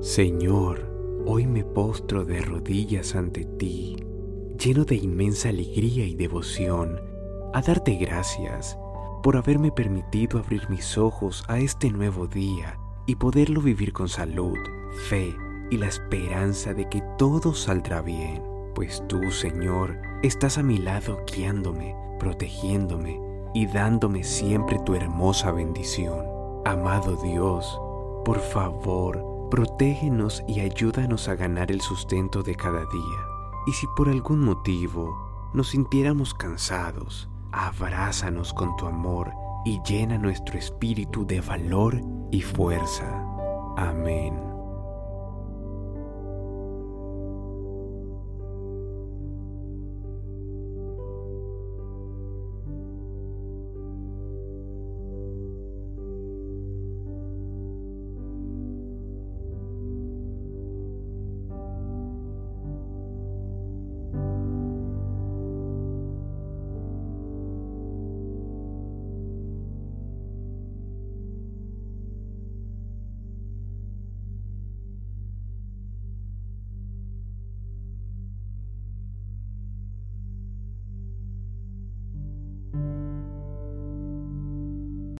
Señor, hoy me postro de rodillas ante ti, lleno de inmensa alegría y devoción, a darte gracias por haberme permitido abrir mis ojos a este nuevo día y poderlo vivir con salud, fe y la esperanza de que todo saldrá bien, pues tú, Señor, estás a mi lado guiándome, protegiéndome y dándome siempre tu hermosa bendición. Amado Dios, por favor, protégenos y ayúdanos a ganar el sustento de cada día. Y si por algún motivo nos sintiéramos cansados, abrázanos con tu amor y llena nuestro espíritu de valor y fuerza. Amén.